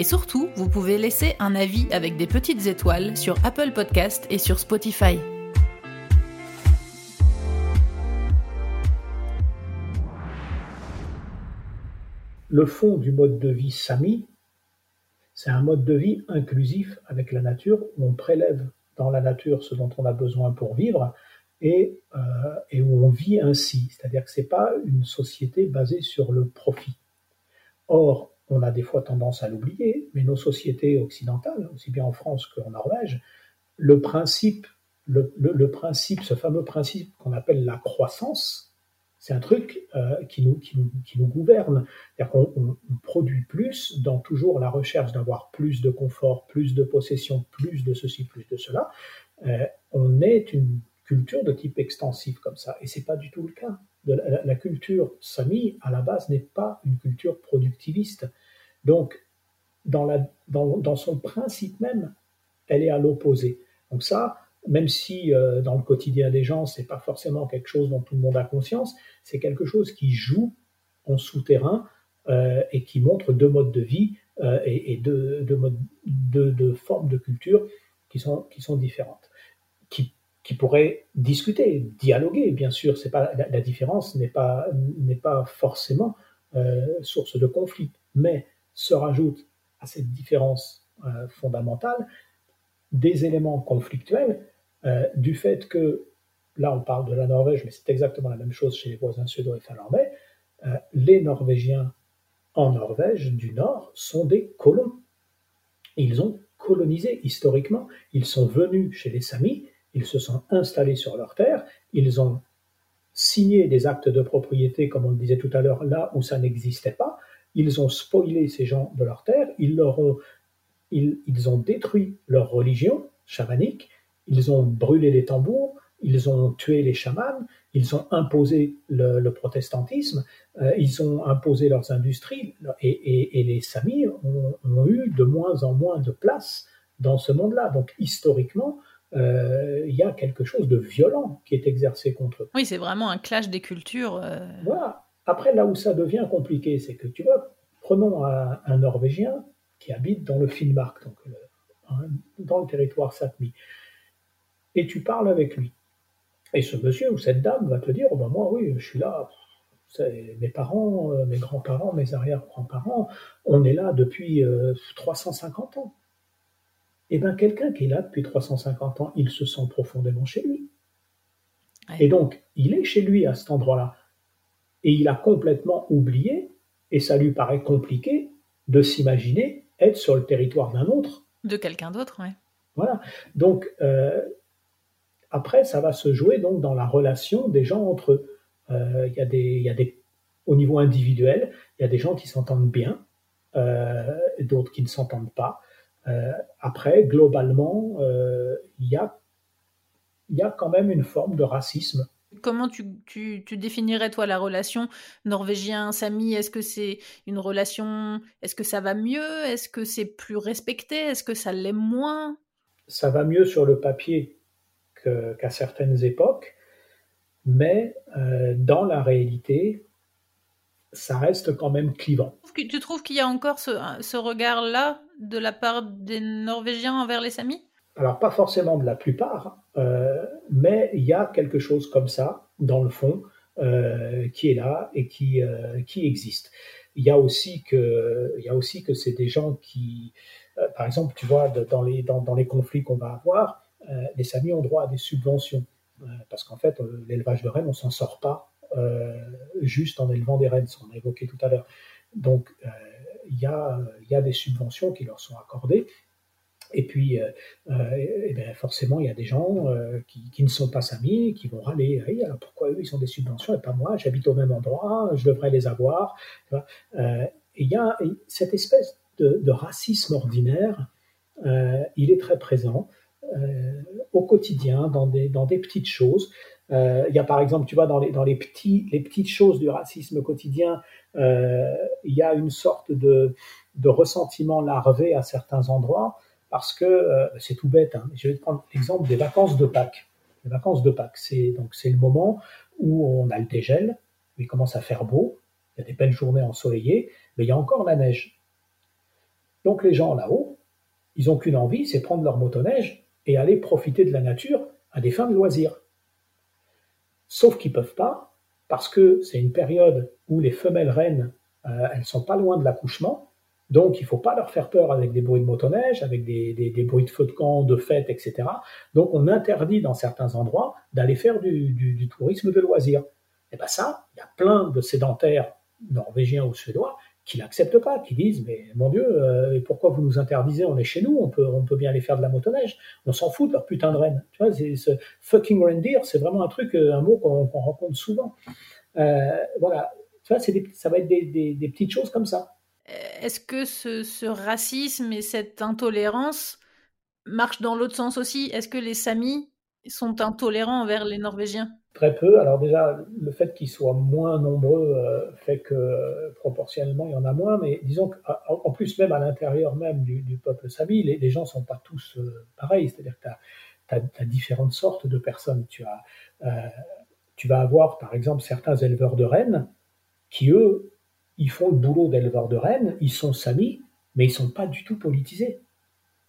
Et surtout, vous pouvez laisser un avis avec des petites étoiles sur Apple Podcast et sur Spotify. Le fond du mode de vie Sami, c'est un mode de vie inclusif avec la nature où on prélève dans la nature ce dont on a besoin pour vivre et, euh, et où on vit ainsi. C'est-à-dire que ce n'est pas une société basée sur le profit. Or, on a des fois tendance à l'oublier, mais nos sociétés occidentales, aussi bien en France qu'en Norvège, le principe, le, principe, ce fameux principe qu'on appelle la croissance, c'est un truc euh, qui, nous, qui, nous, gouverne. C'est-à-dire qu'on produit plus dans toujours la recherche d'avoir plus de confort, plus de possession, plus de ceci, plus de cela. Euh, on est une culture de type extensif comme ça, et c'est pas du tout le cas la, culture sami, à la base, n'est pas une culture productiviste. Donc, dans, la, dans, son principe même, elle est à l'opposé. Donc ça, même si euh, dans le quotidien des gens, c'est pas forcément quelque chose dont tout le monde a conscience, c'est quelque chose qui joue en souterrain euh, et qui montre deux modes de vie euh, et, deux, deux, formes de culture qui sont, qui sont différentes, qui pourraient discuter, dialoguer. Bien sûr, c'est pas la, différence n'est pas n'est pas forcément euh, source de conflit, mais se rajoute à cette différence euh, fondamentale des éléments conflictuels euh, du fait que là on parle de la Norvège, mais c'est exactement la même chose chez les voisins suédois et finlandais. les Norvégiens en Norvège du Nord sont des colons. Ils ont colonisé historiquement. Ils sont venus chez les Samis ils se sont installés sur leur terre, ils ont signé des actes de propriété, comme on le disait tout à l'heure, là où ça n'existait pas. Ils ont spoilé ces gens de leur terre, ils, leur ont, ils, ont détruit leur religion chamanique, ils ont brûlé les tambours, ils ont tué les chamans, ils ont imposé le, protestantisme, euh, ils ont imposé leurs industries, et, les Samis ont, ont, eu de moins en moins de place dans ce monde-là. Donc historiquement, euh, il y a quelque chose de violent qui est exercé contre eux. Oui, c'est vraiment un clash des cultures. Euh. Voilà. Après, là où ça devient compliqué, c'est que tu vois, prenons un, Norvégien qui habite dans le Finnmark, donc hein, dans le territoire Sapmi, et tu parles avec lui. Et ce monsieur ou cette dame va te dire, oh ben moi oui, je suis là, mes parents, euh, mes grands-parents, mes arrière-grands-parents, on est là depuis 350 ans. Eh bien, quelqu'un qui est là depuis 350 ans, il se sent profondément chez lui. Et donc, il est chez lui à cet endroit-là. Et il a complètement oublié, et ça lui paraît compliqué, de s'imaginer être sur le territoire d'un autre. De quelqu'un d'autre, oui. Voilà. Donc, euh, après, ça va se jouer donc dans la relation des gens entre eux. Euh, il y, a des, y a des, au niveau individuel, il y a des gens qui s'entendent bien, euh, d'autres qui ne s'entendent pas. Euh, après, globalement, euh, il y a, y a quand même une forme de racisme. Comment tu, tu, tu, définirais, toi, la relation norvégien-sami Est-ce que c'est une relation. Est-ce que ça va mieux? Est-ce que c'est plus respecté? Est-ce que ça l'est moins? Ça va mieux sur le papier qu'à certaines époques, mais euh, dans la réalité, ça reste quand même clivant. Tu trouves qu'il y a encore ce, ce regard-là de la part des Norvégiens envers les Samis? Alors pas forcément de la plupart, euh, mais il y a quelque chose comme ça dans le fond euh, qui est là et qui, euh, qui existe. Il y a aussi que, il y a aussi que c'est des gens qui, par exemple, tu vois, dans les, dans, dans les conflits qu'on va avoir, les Samis ont droit à des subventions parce qu'en fait, l'élevage de rennes, on s'en sort pas juste en élevant des rennes, qu'on a évoqué tout à l'heure. Donc, il y, a, des subventions qui leur sont accordées. Et puis, euh, euh, eh ben, forcément, il y a des gens euh, qui, ne sont pas samis, qui vont râler. Alors pourquoi eux, ils ont des subventions et pas moi? J'habite au même endroit, je devrais les avoir. il y a cette espèce de, racisme ordinaire, il est très présent. au quotidien, dans des petites choses. Il y a par exemple, tu vois, dans les, petites choses du racisme quotidien, il y a une sorte de, ressentiment larvé à certains endroits parce que c'est tout bête. Hein, je vais prendre l'exemple des vacances de Pâques. Les vacances de Pâques, c'est donc c'est le moment où on a le dégel, où il commence à faire beau, il y a des belles journées ensoleillées, mais il y a encore la neige. Donc les gens là-haut, ils n'ont qu'une envie, c'est prendre leur motoneige et aller profiter de la nature à des fins de loisirs. Sauf qu'ils peuvent pas, parce que c'est une période où les femelles reines, euh, elles sont pas loin de l'accouchement, donc il faut pas leur faire peur avec des bruits de motoneige, avec des, bruits de feux de camp, de fêtes, etc. Donc on interdit dans certains endroits d'aller faire du, tourisme de loisirs. Et bien ça, il y a plein de sédentaires norvégiens ou suédois qui n'acceptent pas, qui disent mais mon Dieu, euh, pourquoi vous nous interdisez On est chez nous, on peut, on peut bien aller faire de la motoneige. On s'en fout de leur putain de reine. Tu vois, ce fucking reindeer, c'est vraiment un truc, euh, un mot qu'on rencontre souvent. Euh, voilà, tu vois, ça va être des petites choses comme ça est-ce que ce, racisme et cette intolérance marchent dans l'autre sens aussi? Est-ce que les Samis sont intolérants envers les Norvégiens? Très peu. Alors déjà, le fait qu'ils soient moins nombreux euh, fait que proportionnellement, il y en a moins. Mais disons qu'en plus, même à l'intérieur même du, peuple Sami, les, gens ne sont pas tous euh, pareils. C'est-à-dire que tu as, différentes sortes de personnes. Tu, as, euh, tu vas avoir, par exemple, certains éleveurs de rennes qui, eux, ils font le boulot d'éleveurs de rennes, ils sont samis, mais ils sont pas du tout politisés.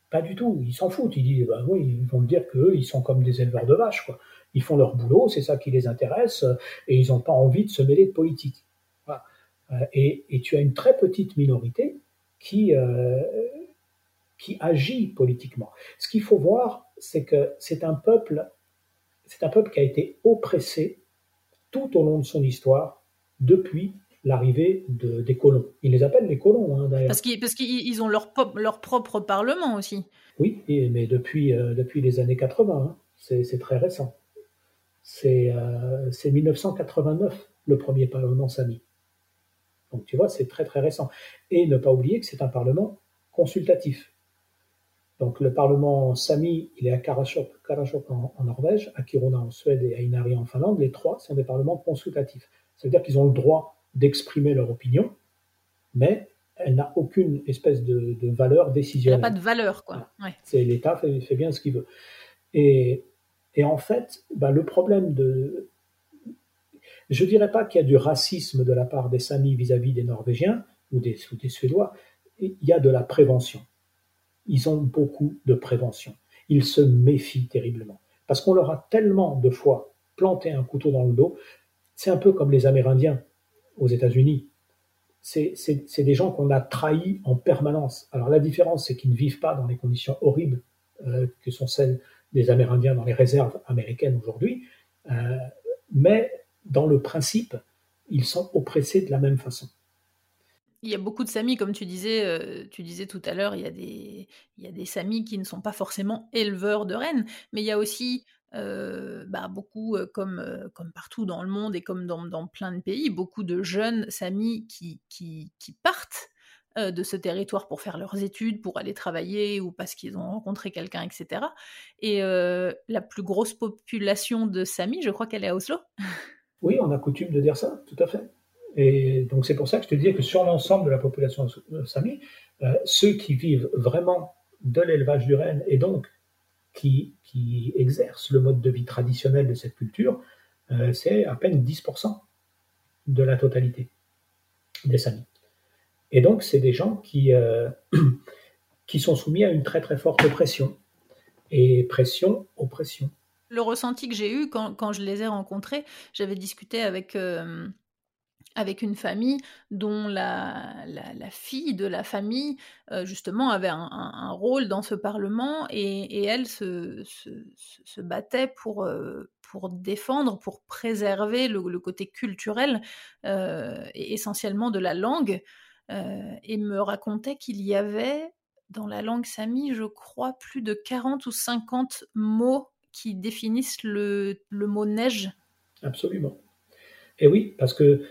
Pas du tout. Ils s'en foutent. Ils disent, bah oui, ils vont me dire qu'eux, ils sont comme des éleveurs de vaches, quoi. Ils font leur boulot, c'est ça qui les intéresse, et ils n'ont pas envie de se mêler de politique. Euh, et, tu as une très petite minorité qui, euh, qui agit politiquement. Ce qu'il faut voir, c'est que c'est un peuple, c'est un peuple qui a été oppressé tout au long de son histoire depuis l'arrivée de, des colons. Ils les appellent les colons, hein, d'ailleurs. Parce qu'ils ont leur, leur propre parlement aussi. Oui, mais depuis, euh, depuis les années 80, hein, c'est très récent. C'est 1989, euh, le premier parlement sami. Donc tu vois, c'est très très récent. Et ne pas oublier que c'est un parlement consultatif. Donc le parlement sami, il est à Karasjok, en, en, Norvège, à Kiruna en Suède et à Inari en Finlande. Les trois sont des parlements consultatifs. Ça veut dire qu'ils ont le droit d'exprimer leur opinion, mais elle n'a aucune espèce de, valeur décisionnelle. Elle n'a pas de valeur, quoi. C'est l'État fait, bien ce qu'il veut. Et, en fait, bah, le problème de... Je ne dirais pas qu'il y a du racisme de la part des Samis vis-à-vis des Norvégiens ou des, ou des Suédois. Il y a de la prévention. Ils ont beaucoup de prévention. Ils se méfient terriblement. Parce qu'on leur a tellement de fois planté un couteau dans le dos. C'est un peu comme les Amérindiens aux États-Unis. C'est des gens qu'on a trahis en permanence. Alors la différence, c'est qu'ils ne vivent pas dans les conditions horribles euh, que sont celles des Amérindiens dans les réserves américaines aujourd'hui, euh, mais dans le principe, ils sont oppressés de la même façon. Il y a beaucoup de Samis, comme tu disais, euh, tu disais tout à l'heure, il, y a des, il y a des Samis qui ne sont pas forcément éleveurs de rennes, mais il y a aussi bah, beaucoup, comme, comme partout dans le monde et comme dans, dans plein de pays, beaucoup de jeunes Samis qui, qui, qui partent de ce territoire pour faire leurs études, pour aller travailler ou parce qu'ils ont rencontré quelqu'un, etc. Et la plus grosse population de Samis, je crois qu'elle est à Oslo. Oui, on a coutume de dire ça, tout à fait. Et donc c'est pour ça que je te disais que sur l'ensemble de la population Sami, ceux qui vivent vraiment de l'élevage du renne et donc qui, qui exercent le mode de vie traditionnel de cette culture, euh, c'est à peine 10% de la totalité des Samis. Et donc, c'est des gens qui, euh, qui sont soumis à une très très forte pression. Et pression, oppression. Le ressenti que j'ai eu quand, quand, je les ai rencontrés, j'avais discuté avec, euh, avec une famille dont la, la, fille de la famille, euh, justement, avait un, rôle dans ce Parlement et, elle se, se, battait pour, pour défendre, pour préserver le, côté culturel, et essentiellement de la langue, et me racontait qu'il y avait, dans la langue sami, je crois, plus de 40 ou 50 mots qui définissent le, le mot neige. Absolument. Et oui, parce que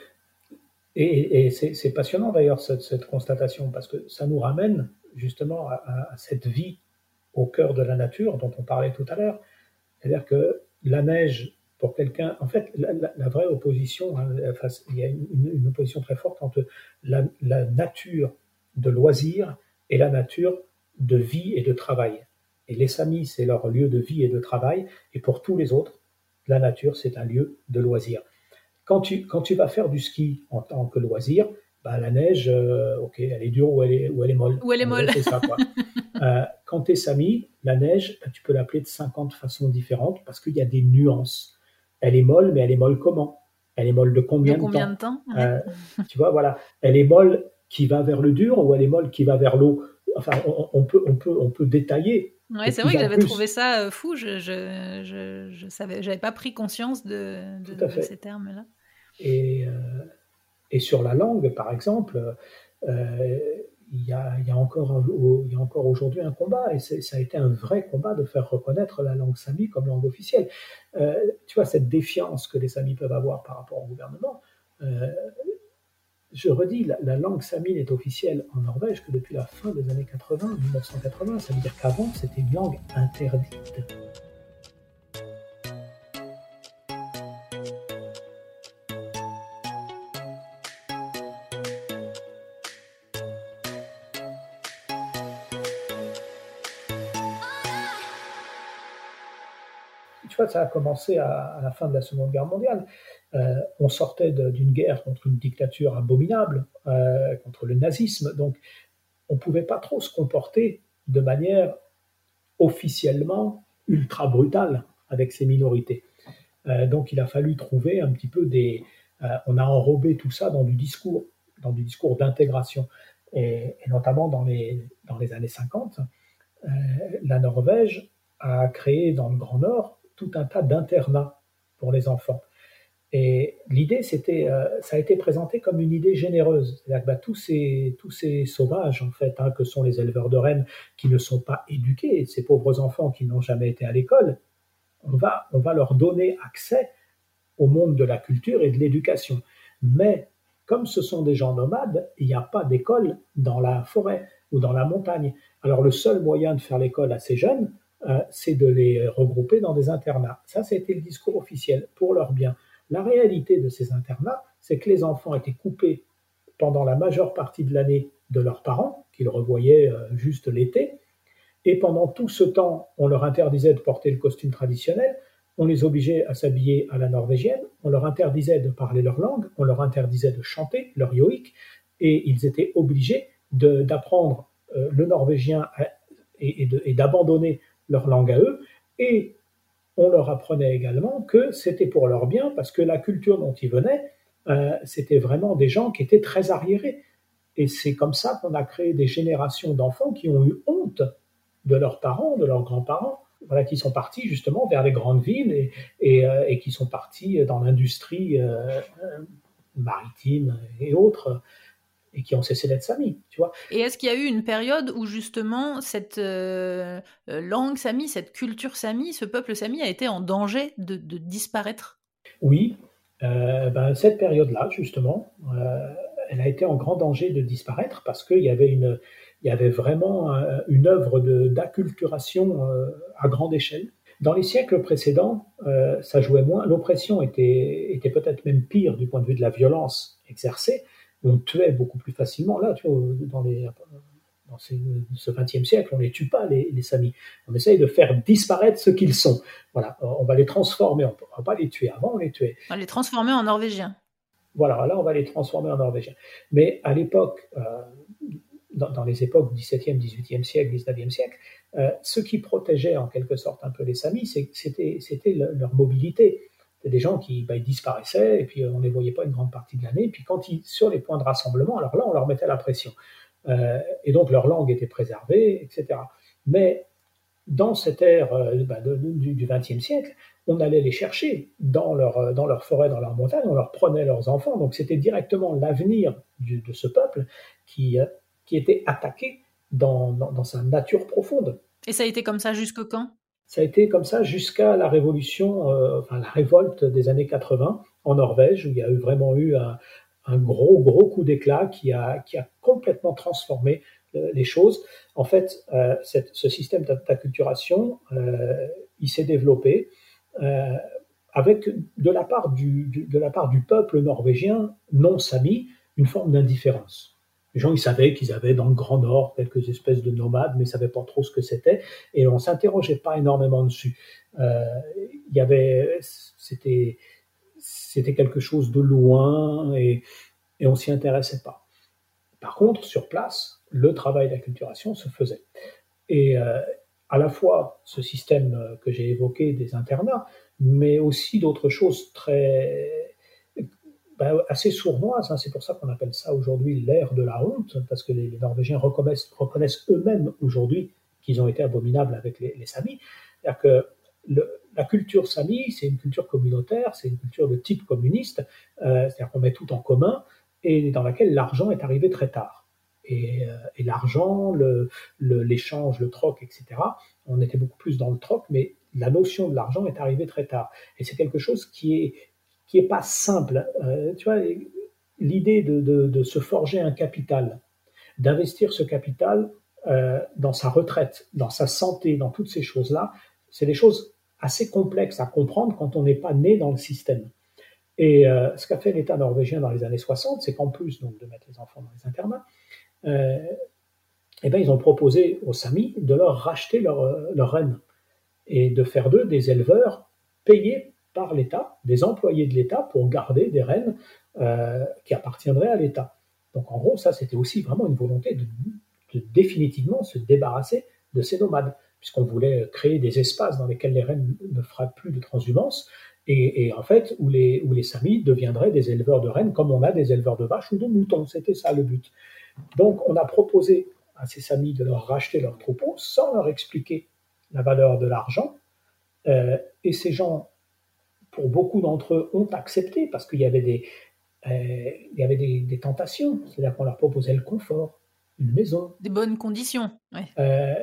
et, c'est passionnant d'ailleurs cette, constatation parce que ça nous ramène justement à, cette vie au cœur de la nature dont on parlait tout à l'heure. C'est-à-dire que la neige, pour quelqu'un, en fait, la, vraie opposition, hein, il y a une, opposition très forte entre la, nature de loisir et la nature de vie et de travail. Et les Samis, c'est leur lieu de vie et de travail, et pour tous les autres, la nature, c'est un lieu de loisir. Quand tu, quand tu vas faire du ski en tant que loisir, bah, la neige, euh, ok, elle est dure ou elle est, ou elle est molle. Ou elle est molle. C'est ça, quoi. Euh, quand tu es Sami, la neige, bah, tu peux l'appeler de 50 façons différentes parce qu'il y a des nuances. Elle est molle, mais elle est molle comment? Elle est molle de combien de, combien temps, de temps? Euh, Tu vois, voilà. Elle est molle qui va vers le dur ou elle est molle qui va vers l'eau? Enfin, on, peut, on, peut, on peut détailler. Ouais, c'est vrai que j'avais trouvé ça fou. Je, je, je, je savais, j'avais pas pris conscience de, de, ces termes-là. Et, et sur la langue, par exemple, euh, il, y a, encore, aujourd'hui un combat, et ça a été un vrai combat de faire reconnaître la langue sami comme langue officielle. Euh, tu vois, cette défiance que les samis peuvent avoir par rapport au gouvernement, euh, je redis, la, la, langue sami n'est officielle en Norvège que depuis la fin des années 80, 1980. Ça veut dire qu'avant, c'était une langue interdite. Ça a commencé à, la fin de la Seconde Guerre mondiale. Euh, on sortait d'une guerre contre une dictature abominable, euh, contre le nazisme, donc on ne pouvait pas trop se comporter de manière officiellement ultra brutale avec ces minorités. Euh, donc il a fallu trouver un petit peu des... on a enrobé tout ça dans du discours, dans du discours d'intégration. Et, et, notamment dans les, dans les années 50, la Norvège a créé dans le Grand Nord tout un tas d'internats pour les enfants. Et l'idée, c'était, euh, ça a été présenté comme une idée généreuse. Que bah, tous, ces, tous ces sauvages, en fait, hein, que sont les éleveurs de rennes, qui ne sont pas éduqués, ces pauvres enfants qui n'ont jamais été à l'école, on va, on va leur donner accès au monde de la culture et de l'éducation. Mais comme ce sont des gens nomades, il n'y a pas d'école dans la forêt ou dans la montagne. Alors le seul moyen de faire l'école à ces jeunes, euh, c'est de les regrouper dans des internats. Ça, c'était le discours officiel pour leur bien. La réalité de ces internats, c'est que les enfants étaient coupés pendant la majeure partie de l'année de leurs parents, qu'ils revoyaient euh, juste l'été, et pendant tout ce temps, on leur interdisait de porter le costume traditionnel, on les obligeait à s'habiller à la norvégienne, on leur interdisait de parler leur langue, on leur interdisait de chanter leur yoïque, et ils étaient obligés d'apprendre euh, le norvégien et d'abandonner leur langue à eux, et on leur apprenait également que c'était pour leur bien, parce que la culture dont ils venaient, euh, c'était vraiment des gens qui étaient très arriérés. Et c'est comme ça qu'on a créé des générations d'enfants qui ont eu honte de leurs parents, de leurs grands-parents, voilà, qui sont partis justement vers les grandes villes et, euh, qui sont partis dans l'industrie euh, maritime et autres et qui ont cessé d'être sami, tu vois. Et est-ce qu'il y a eu une période où justement cette euh, euh, langue sami, cette culture sami, ce peuple sami a été en danger de, disparaître? Oui, euh, ben, cette période-là, justement, elle a été en grand danger de disparaître parce qu'il y avait une, il y avait vraiment une œuvre d'acculturation à grande échelle. Dans les siècles précédents, ça jouait moins. L'oppression était, était peut-être même pire du point de vue de la violence exercée, on tuait beaucoup plus facilement. Là, tu vois, dans, les, dans ce XXe siècle, on ne les tue pas, les, les Samis. On essaye de faire disparaître ce qu'ils sont. Voilà, on va les transformer, on ne va pas les tuer. Avant, on les tuait. On va les transformer en Norvégiens. Voilà, là, on va les transformer en Norvégiens. Mais à l'époque, euh, dans, les époques XVIIe, XVIIIe siècle, XIXe siècle, euh, ce qui protégeait en quelque sorte un peu les Samis, c'était leur mobilité des gens qui bah, disparaissaient et puis euh, on ne les voyait pas une grande partie de l'année. Et puis quand ils, sur les points de rassemblement, alors là, on leur mettait la pression. Euh, et donc leur langue était préservée, etc. Mais dans cette ère euh, bah, du XXe siècle, on allait les chercher dans leur, dans leur forêt, dans leur montagne, on leur prenait leurs enfants. Donc c'était directement l'avenir de ce peuple qui, qui était attaqué dans, dans, dans sa nature profonde. Et ça a été comme ça jusque quand? Ça a été comme ça jusqu'à la révolution, euh, enfin la révolte des années 80 en Norvège, où il y a eu vraiment eu un, gros, gros coup d'éclat qui a, complètement transformé les choses. En fait, ce système d'acculturation, il s'est développé avec, de la part du peuple norvégien non sami, une forme d'indifférence. Les gens, ils savaient qu'ils avaient dans le Grand Nord quelques espèces de nomades, mais ils ne savaient pas trop ce que c'était, et on ne s'interrogeait pas énormément dessus. Euh, il y avait, c'était, c'était quelque chose de loin, et, et on s'y intéressait pas. Par contre, sur place, le travail d'acculturation se faisait. Et euh, à la fois ce système que j'ai évoqué des internats, mais aussi d'autres choses très ben, assez sournoises. Hein. C'est pour ça qu'on appelle ça aujourd'hui l'ère de la honte, parce que les, Norvégiens reconnaissent, eux-mêmes aujourd'hui qu'ils ont été abominables avec les, les Samis. C'est-à-dire que la culture Sami, c'est une culture communautaire, c'est une culture de type communiste, euh, c'est-à-dire qu'on met tout en commun et dans laquelle l'argent est arrivé très tard. Et, euh, l'argent, l'échange, le, le troc, etc., on était beaucoup plus dans le troc, mais la notion de l'argent est arrivée très tard. Et c'est quelque chose qui est, qui est pas simple. Euh, tu vois, l'idée de, se forger un capital, d'investir ce capital euh, dans sa retraite, dans sa santé, dans toutes ces choses-là, c'est des choses assez complexes à comprendre quand on n'est pas né dans le système. Et euh, ce qu'a fait l'État norvégien dans les années 60, c'est qu'en plus donc, de mettre les enfants dans les internats, eh ben, ils ont proposé aux Samis de leur racheter leur, leur reine et de faire d'eux des éleveurs payés par l'État, des employés de l'État pour garder des rennes euh, qui appartiendraient à l'État. Donc en gros, ça c'était aussi vraiment une volonté de, définitivement se débarrasser de ces nomades, puisqu'on voulait créer des espaces dans lesquels les rennes ne feraient plus de transhumance, et, en fait où les, où les Samis deviendraient des éleveurs de rennes comme on a des éleveurs de vaches ou de moutons. C'était ça le but. Donc on a proposé à ces Samis de leur racheter leurs troupeaux sans leur expliquer la valeur de l'argent. Euh, et ces gens, pour beaucoup d'entre eux, ont accepté parce qu'il y avait des, euh, il y avait des, tentations. C'est-à-dire qu'on leur proposait le confort, une maison. Des bonnes conditions. Euh,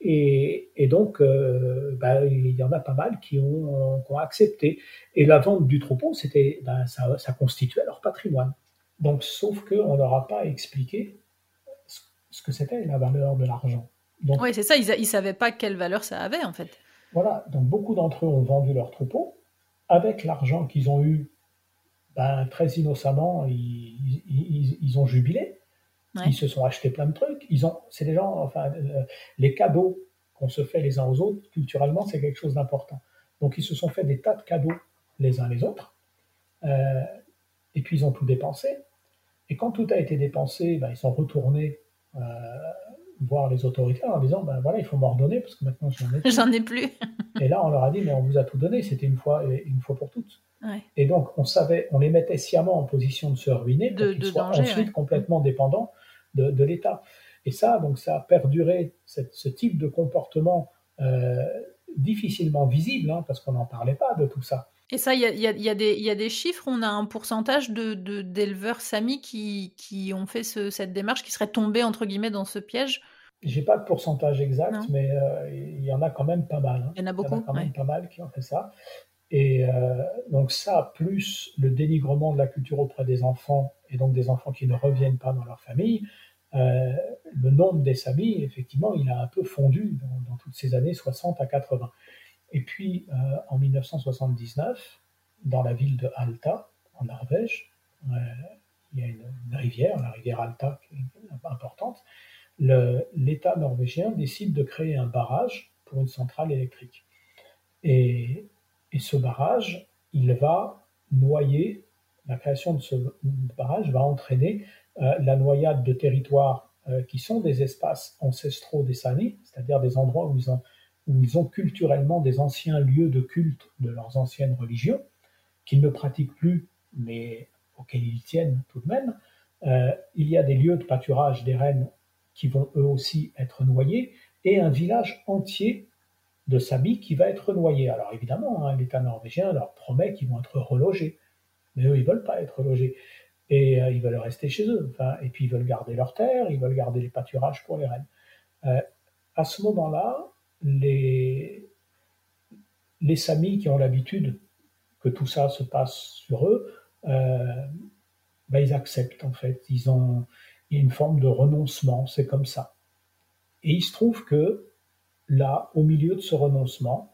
et, donc, bah, il y en a pas mal qui ont, ont accepté. Et la vente du troupeau, c'était, bah, ça, ça, constituait leur patrimoine. Donc, sauf qu'on leur a pas expliqué ce que c'était la valeur de l'argent. Oui, c'est ça, ils ne savaient pas quelle valeur ça avait en fait. Voilà, donc beaucoup d'entre eux ont vendu leurs troupeaux. Avec l'argent qu'ils ont eu, ben, très innocemment, ils, ont jubilé. Ils se sont achetés plein de trucs. Ils ont, c'est des gens, enfin, euh, les cadeaux qu'on se fait les uns aux autres, culturellement, c'est quelque chose d'important. Donc ils se sont fait des tas de cadeaux les uns les autres. Euh, et puis ils ont tout dépensé. Et quand tout a été dépensé, ben, ils sont retournés euh, voir les autorités en disant ben voilà, il faut m'ordonner parce que maintenant j'en ai, j'en ai plus. et là, on leur a dit mais on vous a tout donné, c'était une fois, une fois pour toutes. Et donc, on savait, on les mettait sciemment en position de se ruiner pour qu'ils soient ensuite complètement dépendants de, de l'État. Et ça, donc, ça a perduré ce type de comportement euh, difficilement visible, hein, parce qu'on n'en parlait pas de tout ça. Et ça, il y a, y, a, y, a y a, des chiffres, on a un pourcentage d'éleveurs de, d'éleveurs Sami qui, qui, ont fait ce, cette démarche, qui seraient tombés, entre guillemets, dans ce piège? J'ai pas de pourcentage exact, mais euh, il y en a quand même pas mal. Hein. Il y en a beaucoup. Il y en a quand même pas mal qui ont fait ça. Et euh, donc ça, plus le dénigrement de la culture auprès des enfants, et donc des enfants qui ne reviennent pas dans leur famille, euh, le nombre des Samis, effectivement, il a un peu fondu dans, dans toutes ces années 60 à 80. Et puis, euh, en 1979, dans la ville de Alta, en Norvège, il y a une, rivière, la rivière Alta, qui est importante. L'État norvégien décide de créer un barrage pour une centrale électrique. Et, ce barrage, il va noyer, la création de ce barrage va entraîner euh, la noyade de territoires qui sont des espaces ancestraux des Sami, c'est-à-dire des endroits où ils ont culturellement des anciens lieux de culte de leurs anciennes religions, qu'ils ne pratiquent plus, mais auxquels ils tiennent tout de même. Euh, il y a des lieux de pâturage des reines qui vont eux aussi être noyés, et un village entier de Sami qui va être noyé. Alors évidemment, hein, l'État norvégien leur promet qu'ils vont être relogés, mais eux, ils veulent pas être relogés. Et euh, ils veulent rester chez eux. Enfin, et puis ils veulent garder leurs terres, ils veulent garder les pâturages pour les reines. Euh, à ce moment-là, les, les Samis qui ont l'habitude que tout ça se passe sur eux, ben ils acceptent en fait. Ils ont il y a une forme de renoncement, c'est comme ça. et il se trouve que là, au milieu de ce renoncement,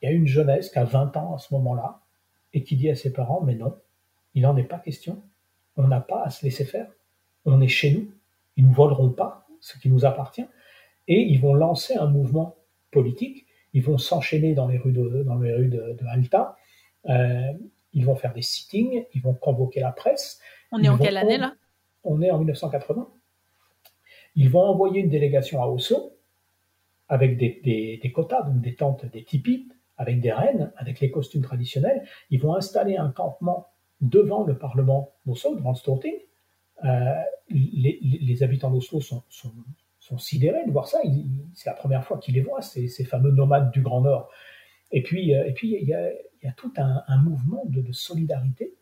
il y a une jeunesse qui a 20 ans à ce moment-là et qui dit à ses parents, mais non, il n'en est pas question. On n'a pas à se laisser faire. On est chez nous. Ils ne voleront pas ce qui nous appartient. Et ils vont lancer un mouvement politique. Ils vont s'enchaîner dans les rues de, dans les rues de, Alta. Euh, ils vont faire des sittings. Ils vont convoquer la presse. On est en quelle année là? On est en 1980. Ils vont envoyer une délégation à Oslo avec des, des quotas, donc des tentes, des tipis, avec des reines, avec les costumes traditionnels. Ils vont installer un campement devant le Parlement d'Oslo, devant le Storting. Euh, les, habitants d'Oslo sont, sidérés de voir ça. C'est la première fois qu'ils les voient, ces, fameux nomades du Grand Nord. Et puis, euh, puis il y a tout un, mouvement de, solidarité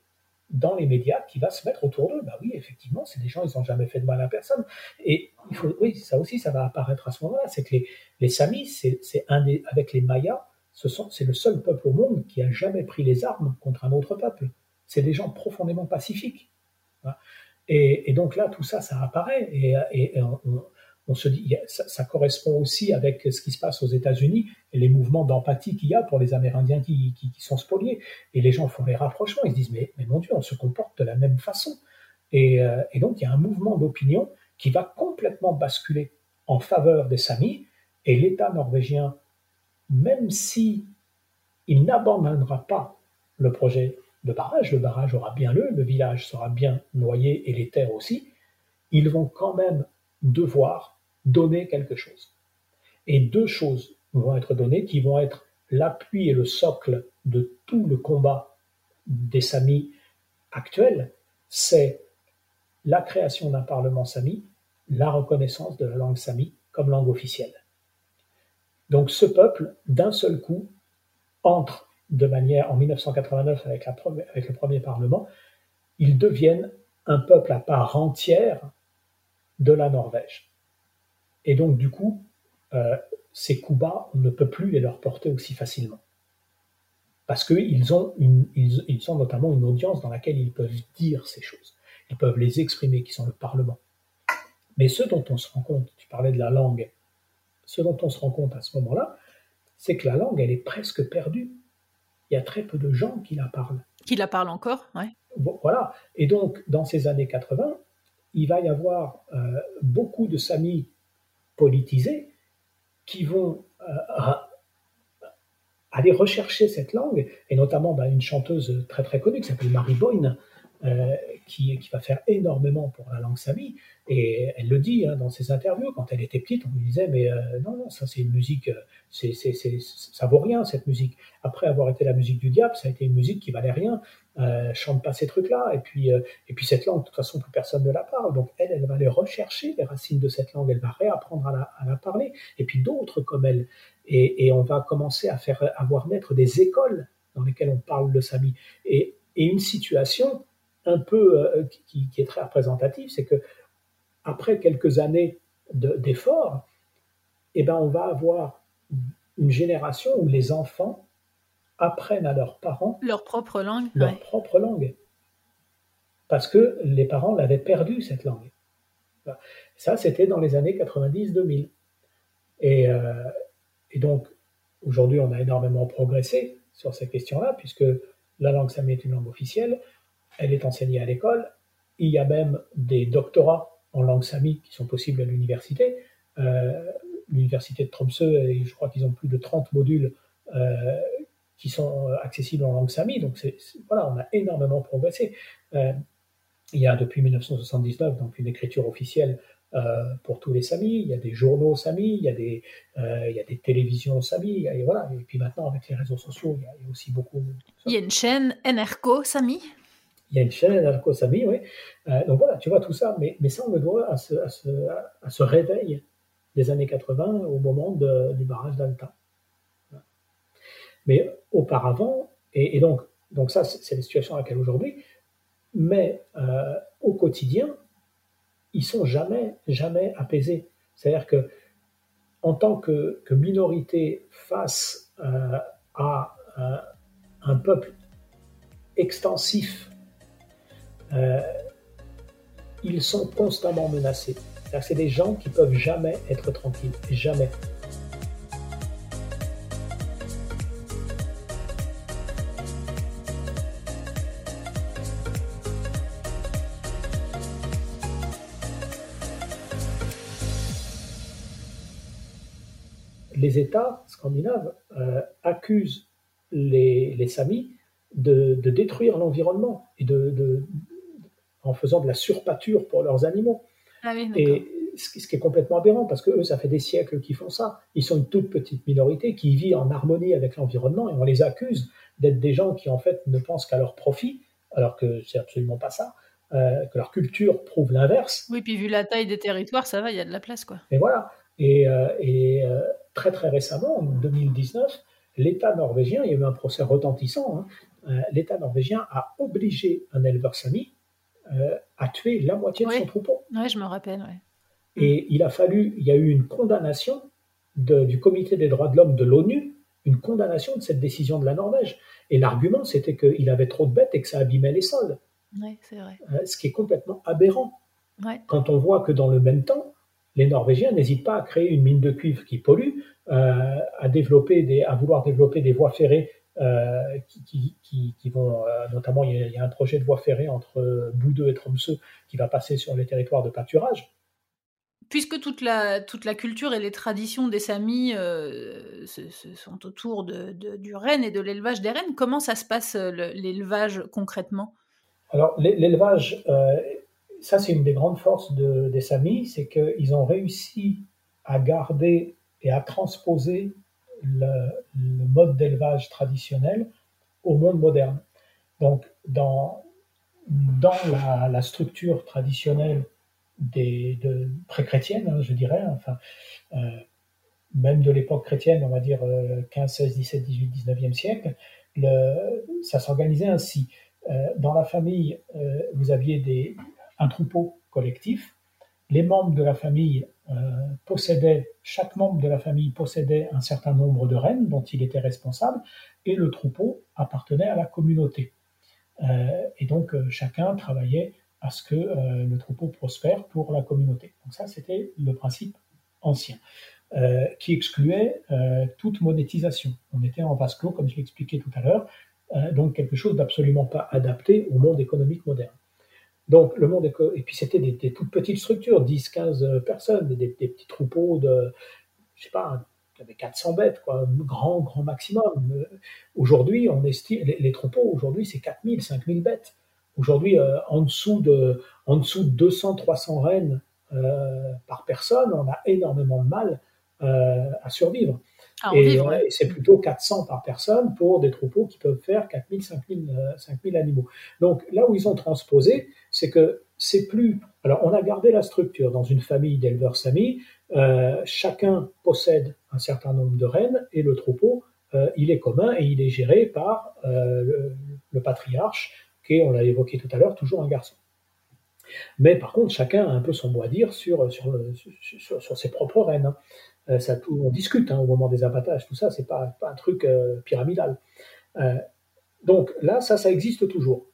dans les médias qui va se mettre autour d'eux. Bah oui, effectivement, c'est des gens, ils n'ont jamais fait de mal à personne. Et il faut, oui, ça aussi, ça va apparaître à ce moment-là. C'est que les, les Samis, c'est un des, avec les Mayas, c'est le seul peuple au monde qui a jamais pris les armes contre un autre peuple. C'est des gens profondément pacifiques. Et, donc là, tout ça, ça apparaît. Et, on, se dit, ça, correspond aussi avec ce qui se passe aux États-Unis et les mouvements d'empathie qu'il y a pour les Amérindiens qui, sont spoliés. Et les gens font les rapprochements. Ils se disent, mais, mon Dieu, on se comporte de la même façon. Et, euh, donc, il y a un mouvement d'opinion qui va complètement basculer en faveur des Samis. Et l'État norvégien même si il n'abandonnera pas le projet de barrage, le barrage aura bien lieu, le village sera bien noyé et les terres aussi, ils vont quand même devoir donner quelque chose. Et deux choses vont être données qui vont être l'appui et le socle de tout le combat des Samis actuels, c'est la création d'un parlement Sami, la reconnaissance de la langue Sami comme langue officielle. Donc ce peuple, d'un seul coup, entre de manière, en 1989 avec, le premier Parlement, ils deviennent un peuple à part entière de la Norvège. Et donc du coup, euh, ces coups bas, on ne peut plus les leur porter aussi facilement. Parce qu'ils ont, ils, ont notamment une audience dans laquelle ils peuvent dire ces choses. Ils peuvent les exprimer, qui sont le Parlement. Mais ce dont on se rend compte, tu parlais de la langue, ce dont on se rend compte à ce moment-là, c'est que la langue, elle est presque perdue. Il y a très peu de gens qui la parlent. Qui la parlent encore, oui. voilà. Et donc, dans ces années 80, il va y avoir euh, beaucoup de samis politisés qui vont euh, aller rechercher cette langue, et notamment bah, une chanteuse très très connue qui s'appelle Marie Boyne, euh, qui, va faire énormément pour la langue sami. Et elle le dit hein, dans ses interviews. Quand elle était petite, on lui disait mais euh, non non ça c'est une musique, euh, ça vaut rien cette musique. Après avoir été la musique du diable, ça a été une musique qui valait rien. Euh, chante pas ces trucs-là. Et puis et puis cette langue, de toute façon plus personne ne la parle. Donc elle, elle va aller rechercher les racines de cette langue. Elle va réapprendre à la, à la parler. Et puis d'autres comme elle. Et, on va commencer à faire à voir naître des écoles dans lesquelles on parle le sami. Et une situation un peu euh, qui, est très représentatif, c'est que après quelques années d'efforts, eh ben, on va avoir une génération où les enfants apprennent à leurs parents leur propre langue. Leur propre langue. Parce que les parents l'avaient perdu, cette langue. Ça, c'était dans les années 90-2000. Et, euh, et donc, aujourd'hui, on a énormément progressé sur ces questions-là, puisque la langue sami est une langue officielle elle est enseignée à l'école. Il y a même des doctorats en langue sami qui sont possibles à l'université. Euh, l'université de Tromsø, je crois qu'ils ont plus de 30 modules euh, qui sont euh, accessibles en langue sami. Donc voilà, on a énormément progressé. il y a depuis 1979 donc une écriture officielle pour tous les samis. Il y a des journaux samis, il y a des, télévisions samis. Et, voilà. et puis maintenant, avec les réseaux sociaux, il y a, aussi beaucoup. Il y a une chaîne NRCO sami il y a une chaîne Al-Kosami, oui. Euh, donc voilà, tu vois tout ça, mais, mais ça, on le doit à ce, à, ce, à ce, réveil des années 80 au moment de, du barrage d'Alta. Mais auparavant, et, donc, donc ça, c'est la situation à laquelle aujourd'hui, mais euh, au quotidien, ils sont jamais, jamais apaisés. C'est-à-dire que en tant que, que minorité face euh, à un peuple extensif euh, ils sont constamment menacés. C'est des gens qui peuvent jamais être tranquilles, jamais. les États scandinaves euh, accusent les, les Samis de, détruire l'environnement et de, en faisant de la surpâture pour leurs animaux. Ah et ce, qui est complètement aberrant, parce que eux, ça fait des siècles qu'ils font ça. Ils sont une toute petite minorité qui vit en harmonie avec l'environnement et on les accuse d'être des gens qui en fait ne pensent qu'à leur profit, alors que c'est absolument pas ça. Euh, que leur culture prouve l'inverse. Oui, puis vu la taille des territoires, ça va, il y a de la place, quoi. Et voilà. Et, euh, et très très récemment, en 2019, l'État norvégien, il y a eu un procès retentissant, hein, euh, l'État norvégien a obligé un éleveur sami euh, à tuer la moitié de son troupeau. Oui, je me rappelle. Et il a fallu, il y a eu une condamnation du Comité des droits de l'homme de l'ONU, une condamnation de cette décision de la Norvège. Et l'argument, c'était qu'il avait trop de bêtes et que ça abîmait les sols. Oui, c'est vrai. Euh, ce qui est complètement aberrant. Ouais. Quand on voit que dans le même temps, les Norvégiens n'hésitent pas à créer une mine de cuivre qui pollue, euh, à, développer des, à vouloir développer des voies ferrées euh, qui, qui, vont, euh, notamment, il y, a, un projet de voie ferrée entre Boudeux et Tromsø qui va passer sur les territoires de pâturage. Puisque toute la, toute la culture et les traditions des Samis sont autour de, du renne et de l'élevage des rennes, comment ça se passe l'élevage concrètement? Alors l'élevage ça, c'est une des grandes forces des Samis, c'est qu'ils ont réussi à garder et à transposer le, mode d'élevage traditionnel au monde moderne. Donc, dans, dans la, structure traditionnelle des, de, pré-chrétienne, hein, je dirais, enfin, euh, même de l'époque chrétienne, on va dire 15, 16, 17, 18, 19e siècle, le, ça s'organisait ainsi. Euh, dans la famille, euh, vous aviez des, un troupeau collectif. Les membres de la famille euh, possédaient, chaque membre de la famille possédait un certain nombre de rennes dont il était responsable, et le troupeau appartenait à la communauté. Euh, et donc euh, chacun travaillait à ce que le troupeau prospère pour la communauté. Donc ça, c'était le principe ancien. qui excluait toute monétisation. On était en vase clos, comme je l'expliquais tout à l'heure, donc quelque chose d'absolument pas adapté au monde économique moderne. Donc, le monde Et puis, c'était des, toutes petites structures, 10, 15 euh, personnes, des, petits troupeaux de, je sais pas, avait 400 bêtes, quoi, grand, grand maximum. Euh, aujourd'hui, on estime, les, troupeaux, aujourd'hui, c'est 4000, 5000 bêtes. Aujourd'hui, euh, en, dessous de, en dessous de 200, 300 rennes par personne, on a énormément de mal à survivre. Ah, et, c'est plutôt 400 par personne pour des troupeaux qui peuvent faire 4000, 5000, 5000 animaux. Donc là où ils ont transposé, c'est que c'est plus. Alors on a gardé la structure dans une famille d'éleveurs samis. Euh, chacun possède un certain nombre de rennes et le troupeau, euh, il est commun et il est géré par euh, le, patriarche, qui est, on l'a évoqué tout à l'heure, toujours un garçon. Mais par contre, chacun a un peu son mot à dire sur, sur, sur, ses propres rennes. Hein. Euh, on discute hein, au moment des abattages, tout ça, c'est pas, pas un truc euh, pyramidal. Euh, donc là, ça, ça existe toujours.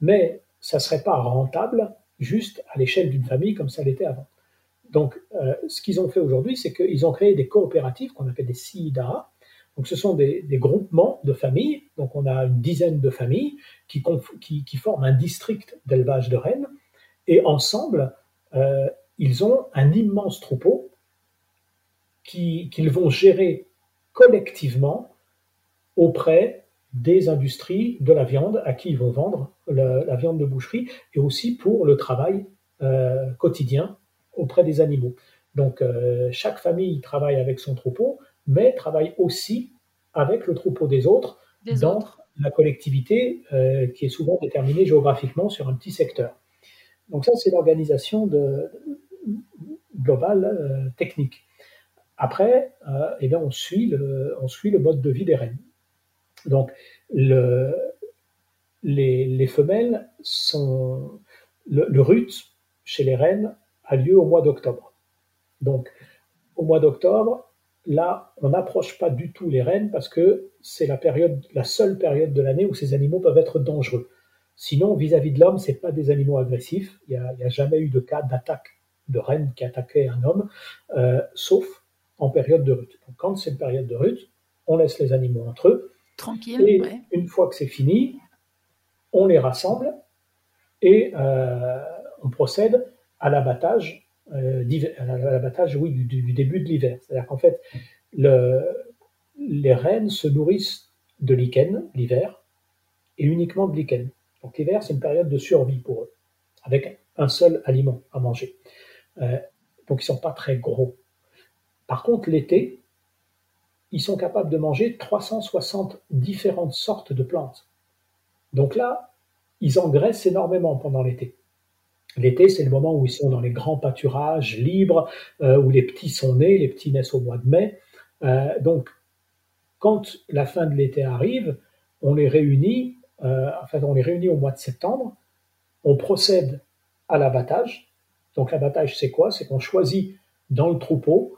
Mais ça serait pas rentable juste à l'échelle d'une famille comme ça l'était avant. Donc, ce qu'ils ont fait aujourd'hui, c'est qu'ils ont créé des coopératives qu'on appelle des SIDA. Donc, ce sont des, groupements de familles. Donc, on a une dizaine de familles qui, qui, qui forment un district d'élevage de rennes. Et ensemble, ils ont un immense troupeau qu'ils vont gérer collectivement auprès des industries de la viande à qui ils vont vendre la, viande de boucherie et aussi pour le travail euh, quotidien auprès des animaux. Donc euh, chaque famille travaille avec son troupeau, mais travaille aussi avec le troupeau des autres dans la collectivité euh, qui est souvent déterminée géographiquement sur un petit secteur. Donc ça, c'est l'organisation globale technique. Après, euh, eh on, suit le, mode de vie des rennes. Donc, le, les, les, femelles sont. Le, rut chez les rennes a lieu au mois d'octobre. Donc, au mois d'octobre, là, on n'approche pas du tout les rennes parce que c'est la seule période de l'année où ces animaux peuvent être dangereux. Sinon, vis-à-vis de l'homme, c'est pas des animaux agressifs. Il n'y a, a, jamais eu de cas d'attaque de reine qui attaquait un homme, sauf en période de rut. Donc quand c'est une période de rut, on laisse les animaux entre eux. Tranquille. Et une fois que c'est fini, on les rassemble et on procède à l'abattage, l'abattage oui, du, début de l'hiver. C'est-à-dire qu'en fait, le, les rennes se nourrissent de lichen l'hiver et uniquement de lichen. Donc l'hiver, c'est une période de survie pour eux, avec un seul aliment à manger. Euh, donc ils sont pas très gros. Par contre, l'été, ils sont capables de manger 360 différentes sortes de plantes. Donc là, ils engraissent énormément pendant l'été. L'été, c'est le moment où ils sont dans les grands pâturages libres, euh, où les petits sont nés, les petits naissent au mois de mai. Euh, donc, quand la fin de l'été arrive, on les réunit, euh, enfin, on les réunit au mois de septembre, on procède à l'abattage. Donc, l'abattage, c'est quoi? C'est qu'on choisit dans le troupeau,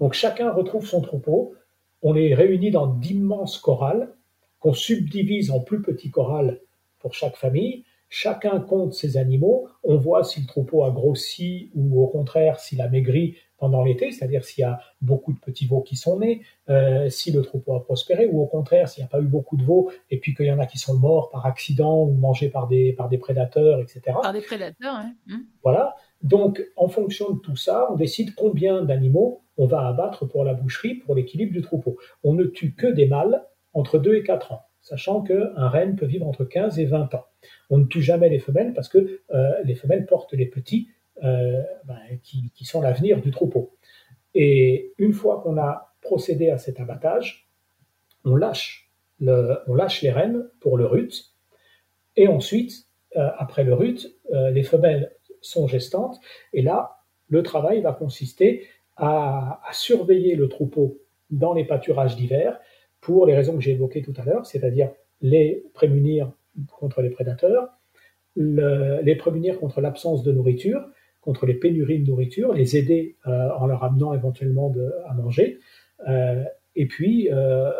donc chacun retrouve son troupeau, on les réunit dans d'immenses chorales qu'on subdivise en plus petits chorales pour chaque famille, Chacun compte ses animaux, on voit si le troupeau a grossi ou au contraire s'il a maigri pendant l'été, c'est-à-dire s'il y a beaucoup de petits veaux qui sont nés, euh, si le troupeau a prospéré, ou au contraire s'il n'y a pas eu beaucoup de veaux et puis qu'il y en a qui sont morts par accident ou mangés par des, par des prédateurs, etc. Par des prédateurs, oui. Mmh. Voilà. Donc, en fonction de tout ça, on décide combien d'animaux on va abattre pour la boucherie, pour l'équilibre du troupeau. On ne tue que des mâles entre 2 et 4 ans, sachant qu'un renne peut vivre entre 15 et 20 ans. On ne tue jamais les femelles parce que euh, les femelles portent les petits euh, ben, qui, sont l'avenir du troupeau. Et une fois qu'on a procédé à cet abattage, on lâche, on lâche les rennes pour le rut. Et ensuite, euh, après le rut, les femelles sont gestantes. Et là, le travail va consister à surveiller le troupeau dans les pâturages d'hiver pour les raisons que j'ai évoquées tout à l'heure, c'est-à-dire les prémunir contre les prédateurs, les prémunir contre l'absence de nourriture, contre les pénuries de nourriture, les aider euh, en leur amenant éventuellement à manger, euh, et puis euh,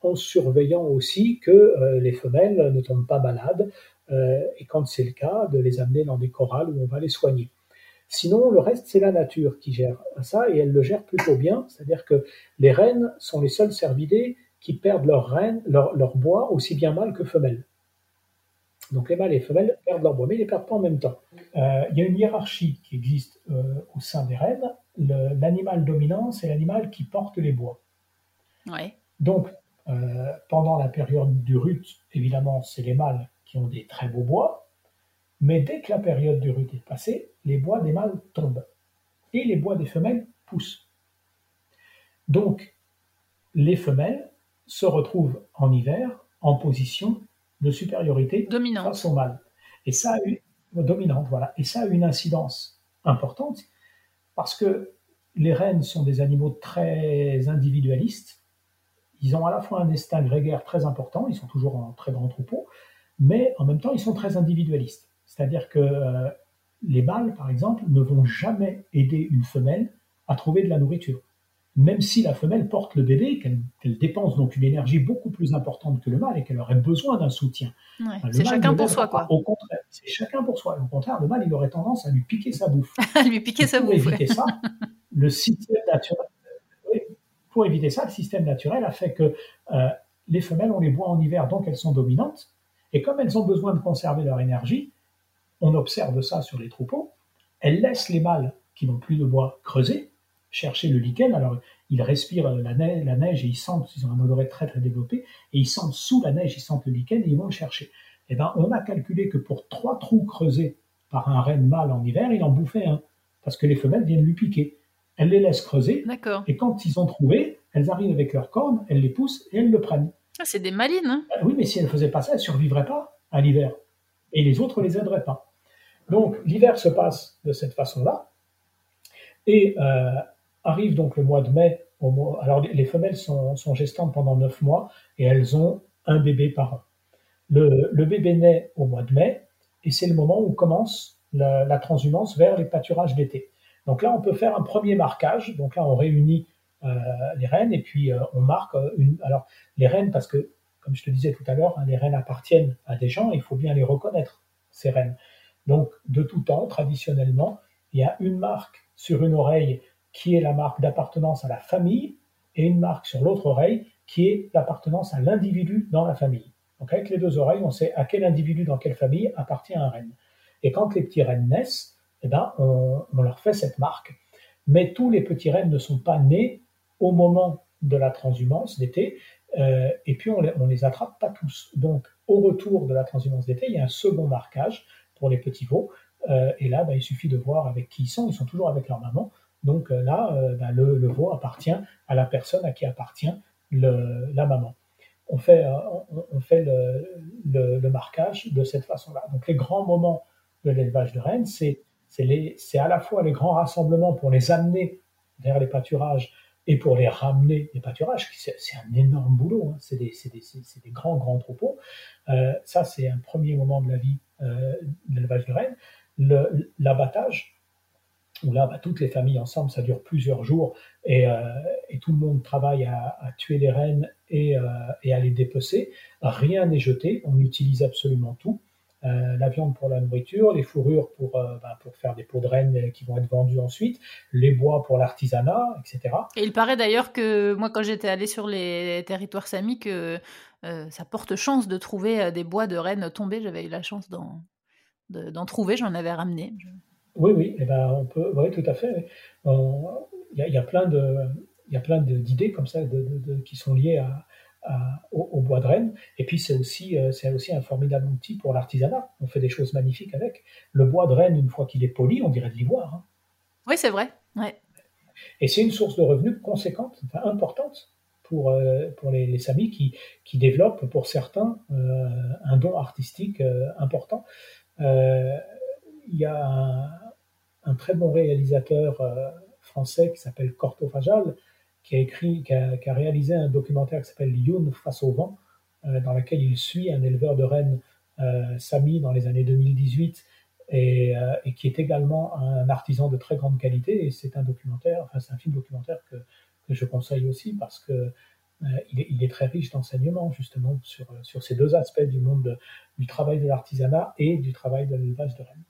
en surveillant aussi que les femelles ne tombent pas malades, et quand c'est le cas, de les amener dans des chorales où on va les soigner. Sinon, le reste, c'est la nature qui gère ça, et elle le gère plutôt bien, c'est-à-dire que les reines sont les seuls cervidés qui perdent leur, reine, leur, leur bois aussi bien mal que femelles. Donc les mâles et les femelles perdent leur bois, mais ils ne les perdent pas en même temps. Euh, il y a une hiérarchie qui existe euh, au sein des rennes. L'animal dominant, c'est l'animal qui porte les bois. Donc, euh, pendant la période du rut, évidemment, c'est les mâles qui ont des très beaux bois. Mais dès que la période du rut est passée, les bois des mâles tombent. Et les bois des femelles poussent. Donc, les femelles se retrouvent en hiver en position de supériorité dominante. face au mâle. Et ça a eu, dominante, voilà. Et ça a une incidence importante parce que les rennes sont des animaux très individualistes. Ils ont à la fois un destin grégaire très important, ils sont toujours en très grand troupeau, mais en même temps, ils sont très individualistes. C'est-à-dire que euh, les mâles, par exemple, ne vont jamais aider une femelle à trouver de la nourriture même si la femelle porte le bébé, qu'elle dépense donc une énergie beaucoup plus importante que le mâle et qu'elle aurait besoin d'un soutien. c'est chacun pour soi, quoi. Au contraire, c'est chacun pour soi. Au contraire, le mâle, il aurait tendance à lui piquer sa bouffe. à lui piquer sa bouffe. Pour éviter ça, le système naturel, pour éviter ça, le système naturel a fait que euh, les femelles, ont les bois en hiver, donc elles sont dominantes. Et comme elles ont besoin de conserver leur énergie, on observe ça sur les troupeaux, elles laissent les mâles qui n'ont plus de bois creuser chercher le lichen. Alors, ils respirent la neige, la neige et ils sentent, ils ont un odorat très très développé, et ils sentent sous la neige, ils sentent le lichen et ils vont le chercher. Eh ben, on a calculé que pour trois trous creusés par un renne mâle en hiver, il en bouffait un, parce que les femelles viennent lui piquer. Elles les laissent creuser, et quand ils ont trouvé, elles arrivent avec leurs cornes, elles les poussent et elles le prennent. Ah, c'est des malines. Hein ah oui, mais si elles ne faisaient pas ça, elles ne survivraient pas à l'hiver. Et les autres ne les aideraient pas. Donc l'hiver se passe de cette façon-là. Et euh, Arrive donc le mois de mai. alors les femelles sont, gestantes pendant 9 mois et elles ont un bébé par an. Le, bébé naît au mois de mai et c'est le moment où commence la, transhumance vers les pâturages d'été. Donc là, on peut faire un premier marquage. Donc là, on réunit euh, les rennes et puis euh, on marque une. Alors les rennes, parce que comme je te disais tout à l'heure, hein, les rennes appartiennent à des gens, il faut bien les reconnaître ces rennes. Donc de tout temps, traditionnellement, il y a une marque sur une oreille qui est la marque d'appartenance à la famille et une marque sur l'autre oreille qui est l'appartenance à l'individu dans la famille. Donc avec les deux oreilles, on sait à quel individu dans quelle famille appartient un renne. Et quand les petits rennes naissent, eh ben, on, leur fait cette marque. Mais tous les petits rennes ne sont pas nés au moment de la transhumance d'été, euh, et puis on les, les attrape pas tous. Donc au retour de la transhumance d'été, il y a un second marquage pour les petits veaux, euh, et là, ben, il suffit de voir avec qui ils sont. Ils sont toujours avec leur maman. Donc euh, là, ben, le, veau appartient à la personne à qui appartient la maman on fait, on, fait le, marquage de cette façon-là. Donc les grands moments de l'élevage de rennes, c'est à la fois les grands rassemblements pour les amener vers les pâturages et pour les ramener des pâturages. C'est un énorme boulot, hein. c'est des, des, grands, grands troupeaux. Euh, ça, c'est un premier moment de la vie euh, de l'élevage de rennes. L'abattage, où là, bah, toutes les familles ensemble, ça dure plusieurs jours, et, euh, tout le monde travaille à, tuer les rennes et, et, à les dépecer. Rien n'est jeté, on utilise absolument tout. Euh, la viande pour la nourriture, les fourrures pour, euh, bah, faire des peaux de rennes qui vont être vendues ensuite, les bois pour l'artisanat, etc. Et il paraît d'ailleurs que moi, quand j'étais allé sur les territoires samiques, euh, ça porte chance de trouver des bois de rennes tombés. J'avais eu la chance d'en trouver, j'en avais ramené. Oui, oui, eh ben, on peut, oui, tout à fait. Il y, a plein de, il y a plein d'idées comme ça de, qui sont liées à, au, bois de Rennes. Et puis c'est aussi, euh, c'est aussi un formidable outil pour l'artisanat. On fait des choses magnifiques avec. Le bois de Rennes, une fois qu'il est poli, on dirait de l'ivoire. Hein. Oui, c'est vrai. Ouais. Et c'est une source de revenus conséquente, enfin, importante pour, euh, pour les, les, Samis qui, qui développent pour certains euh, un don artistique important. Il y a un, un, très bon réalisateur français qui s'appelle Corto Fajal, qui a écrit, qui a, réalisé un documentaire qui s'appelle Youn face au vent, euh, dans lequel il suit un éleveur de rennes, euh, Sami, dans les années 2018, et, euh, qui est également un artisan de très grande qualité. Et c'est un documentaire, enfin c'est un film documentaire que, je conseille aussi parce que il est, très riche d'enseignements justement sur ces deux aspects du monde du travail de l'artisanat et du travail de l'élevage de rennes.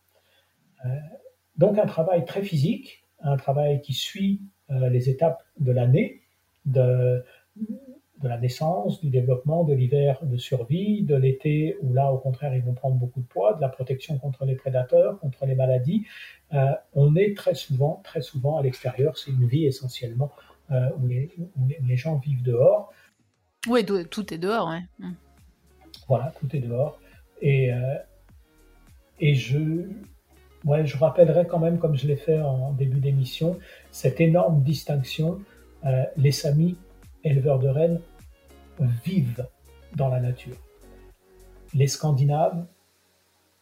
Donc un travail très physique, un travail qui suit euh, les étapes de l'année, de, de la naissance, du développement, de l'hiver de survie, de l'été où là au contraire ils vont prendre beaucoup de poids, de la protection contre les prédateurs, contre les maladies. Euh, on est très souvent, très souvent à l'extérieur. C'est une vie essentiellement euh, où, les, les, gens vivent dehors. Oui, tout est dehors. Ouais. Mm. Voilà, tout est dehors. Et, et je, Ouais, je rappellerai quand même, comme je l'ai fait en début d'émission, cette énorme distinction. Euh, les Samis, éleveurs de rennes, vivent dans la nature. Les Scandinaves,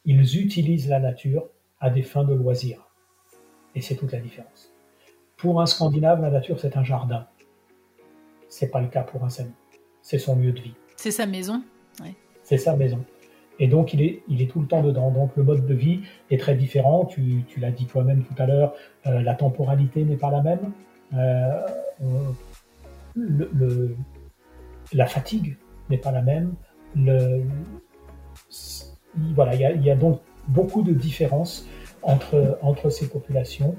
ils utilisent la nature à des fins de loisirs. Et c'est toute la différence. Pour un Scandinave, la nature, c'est un jardin. C'est pas le cas pour un Sami. C'est son lieu de vie. C'est sa maison. C'est sa maison. Et donc, il est, il est tout le temps dedans. Donc, le mode de vie est très différent. Tu, tu l'as dit toi-même tout à l'heure, euh, la temporalité n'est pas la même. Euh, le, la fatigue n'est pas la même. Le, voilà, il y, a, il y, a, donc beaucoup de différences entre, entre ces populations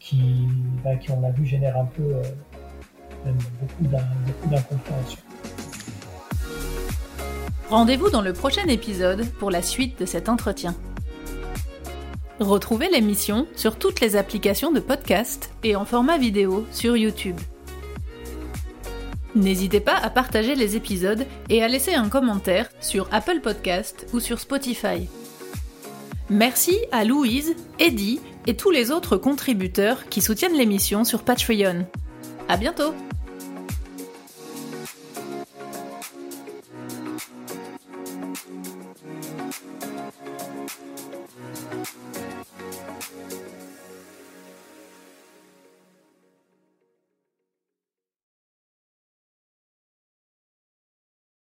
qui, bah, qui, on l'a vu, génèrent un peu euh, beaucoup d'incompréhension. Rendez-vous dans le prochain épisode pour la suite de cet entretien. Retrouvez l'émission sur toutes les applications de podcast et en format vidéo sur YouTube. N'hésitez pas à partager les épisodes et à laisser un commentaire sur Apple Podcast ou sur Spotify. Merci à Louise, Eddie et tous les autres contributeurs qui soutiennent l'émission sur Patreon. À bientôt!